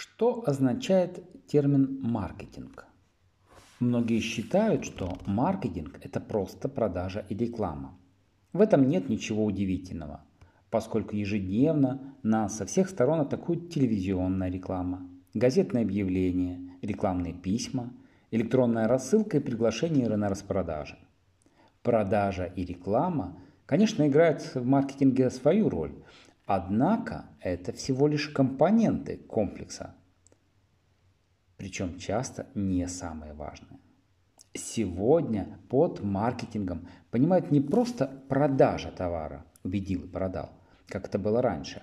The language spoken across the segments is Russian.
Что означает термин маркетинг? Многие считают, что маркетинг – это просто продажа и реклама. В этом нет ничего удивительного, поскольку ежедневно нас со всех сторон атакует телевизионная реклама, газетные объявления, рекламные письма, электронная рассылка и приглашения на распродажи. Продажа и реклама, конечно, играют в маркетинге свою роль, Однако это всего лишь компоненты комплекса, причем часто не самые важные. Сегодня под маркетингом понимают не просто продажа товара, убедил и продал, как это было раньше.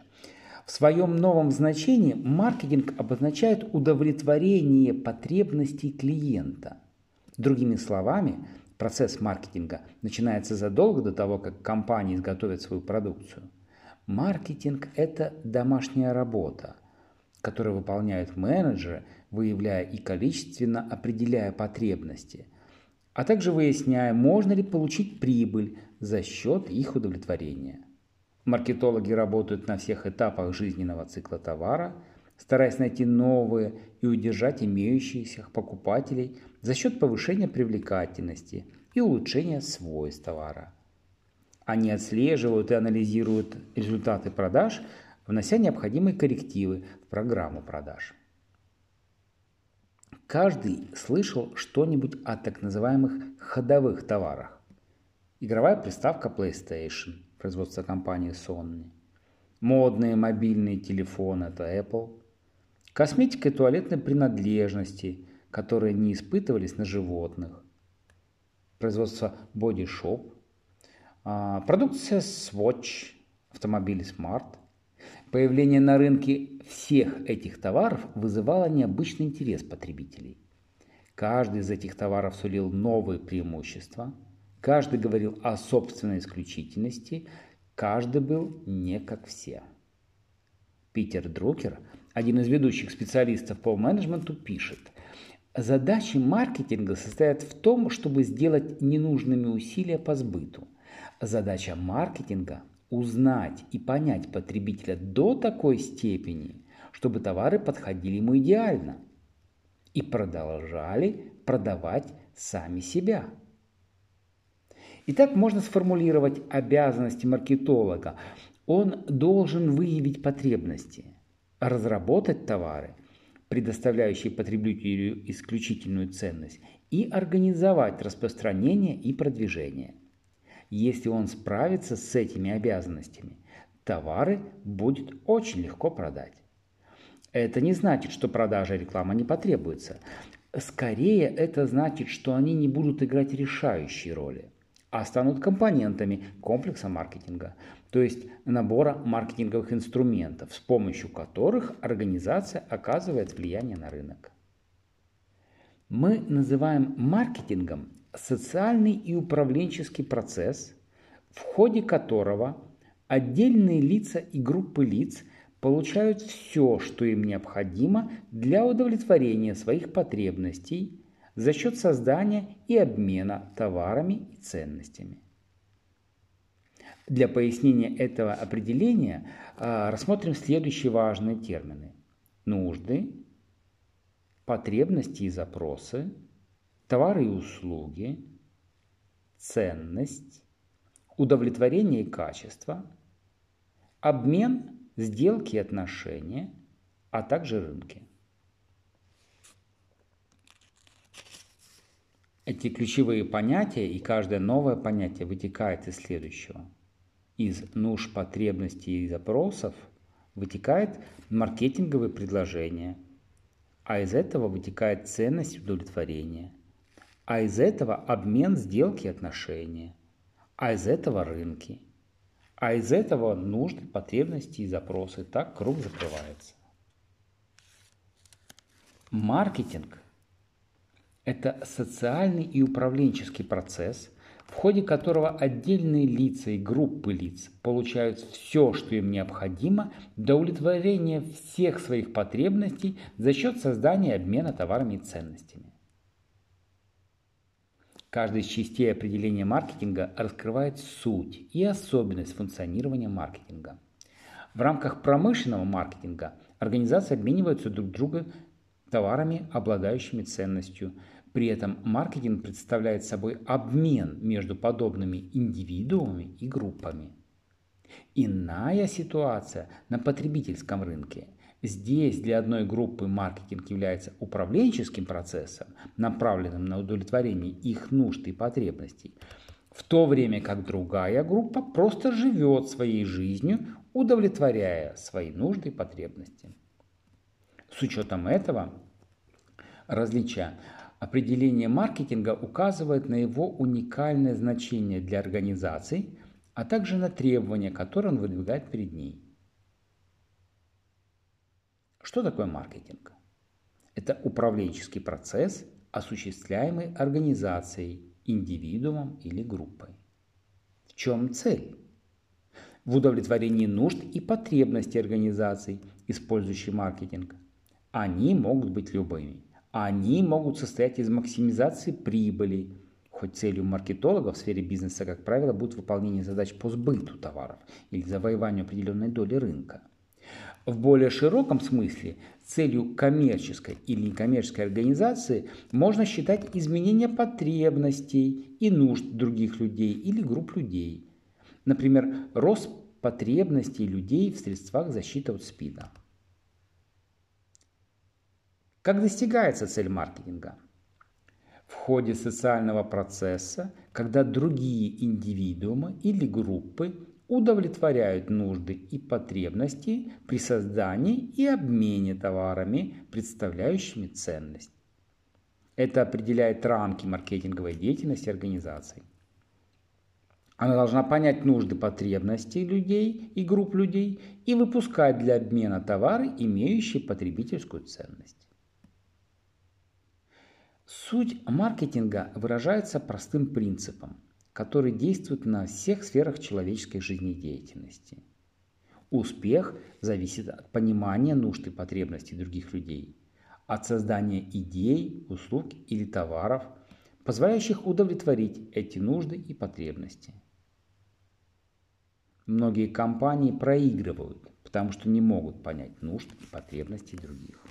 В своем новом значении маркетинг обозначает удовлетворение потребностей клиента. Другими словами, процесс маркетинга начинается задолго до того, как компания изготовит свою продукцию – Маркетинг – это домашняя работа, которую выполняют менеджеры, выявляя и количественно определяя потребности, а также выясняя, можно ли получить прибыль за счет их удовлетворения. Маркетологи работают на всех этапах жизненного цикла товара, стараясь найти новые и удержать имеющихся покупателей за счет повышения привлекательности и улучшения свойств товара – они отслеживают и анализируют результаты продаж, внося необходимые коррективы в программу продаж. Каждый слышал что-нибудь о так называемых ходовых товарах. Игровая приставка PlayStation, производство компании Sony. Модные мобильные телефоны – это Apple. Косметика и туалетные принадлежности, которые не испытывались на животных. Производство Body Shop – продукция Swatch, автомобили Smart. Появление на рынке всех этих товаров вызывало необычный интерес потребителей. Каждый из этих товаров сулил новые преимущества, каждый говорил о собственной исключительности, каждый был не как все. Питер Друкер, один из ведущих специалистов по менеджменту, пишет, Задачи маркетинга состоят в том, чтобы сделать ненужными усилия по сбыту – Задача маркетинга – узнать и понять потребителя до такой степени, чтобы товары подходили ему идеально и продолжали продавать сами себя. Итак, можно сформулировать обязанности маркетолога. Он должен выявить потребности, разработать товары, предоставляющие потребителю исключительную ценность, и организовать распространение и продвижение – если он справится с этими обязанностями, товары будет очень легко продать. Это не значит, что продажа и реклама не потребуется. Скорее, это значит, что они не будут играть решающие роли, а станут компонентами комплекса маркетинга, то есть набора маркетинговых инструментов, с помощью которых организация оказывает влияние на рынок. Мы называем маркетингом социальный и управленческий процесс, в ходе которого отдельные лица и группы лиц получают все, что им необходимо для удовлетворения своих потребностей за счет создания и обмена товарами и ценностями. Для пояснения этого определения а, рассмотрим следующие важные термины. Нужды, потребности и запросы – товары и услуги, ценность, удовлетворение и качество, обмен, сделки и отношения, а также рынки. Эти ключевые понятия и каждое новое понятие вытекает из следующего. Из нужд, потребностей и запросов вытекает маркетинговые предложения, а из этого вытекает ценность удовлетворения а из этого обмен, сделки, отношения, а из этого рынки, а из этого нужды, потребности и запросы. Так круг закрывается. Маркетинг – это социальный и управленческий процесс, в ходе которого отдельные лица и группы лиц получают все, что им необходимо для удовлетворения всех своих потребностей за счет создания обмена товарами и ценностями. Каждая из частей определения маркетинга раскрывает суть и особенность функционирования маркетинга. В рамках промышленного маркетинга организации обмениваются друг друга товарами, обладающими ценностью. При этом маркетинг представляет собой обмен между подобными индивидуумами и группами. Иная ситуация на потребительском рынке. Здесь для одной группы маркетинг является управленческим процессом, направленным на удовлетворение их нужд и потребностей, в то время как другая группа просто живет своей жизнью, удовлетворяя свои нужды и потребности. С учетом этого различия определение маркетинга указывает на его уникальное значение для организаций, а также на требования, которые он выдвигает перед ней. Что такое маркетинг? Это управленческий процесс, осуществляемый организацией, индивидуумом или группой. В чем цель? В удовлетворении нужд и потребностей организаций, использующих маркетинг. Они могут быть любыми. Они могут состоять из максимизации прибыли, хоть целью маркетолога в сфере бизнеса, как правило, будет выполнение задач по сбыту товаров или завоеванию определенной доли рынка – в более широком смысле целью коммерческой или некоммерческой организации можно считать изменение потребностей и нужд других людей или групп людей. Например, рост потребностей людей в средствах защиты от СПИДа. Как достигается цель маркетинга? В ходе социального процесса, когда другие индивидуумы или группы удовлетворяют нужды и потребности при создании и обмене товарами, представляющими ценность. Это определяет рамки маркетинговой деятельности организаций. Она должна понять нужды потребностей людей и групп людей и выпускать для обмена товары, имеющие потребительскую ценность. Суть маркетинга выражается простым принципом – который действует на всех сферах человеческой жизнедеятельности. Успех зависит от понимания нужд и потребностей других людей, от создания идей, услуг или товаров, позволяющих удовлетворить эти нужды и потребности. Многие компании проигрывают, потому что не могут понять нужд и потребностей других.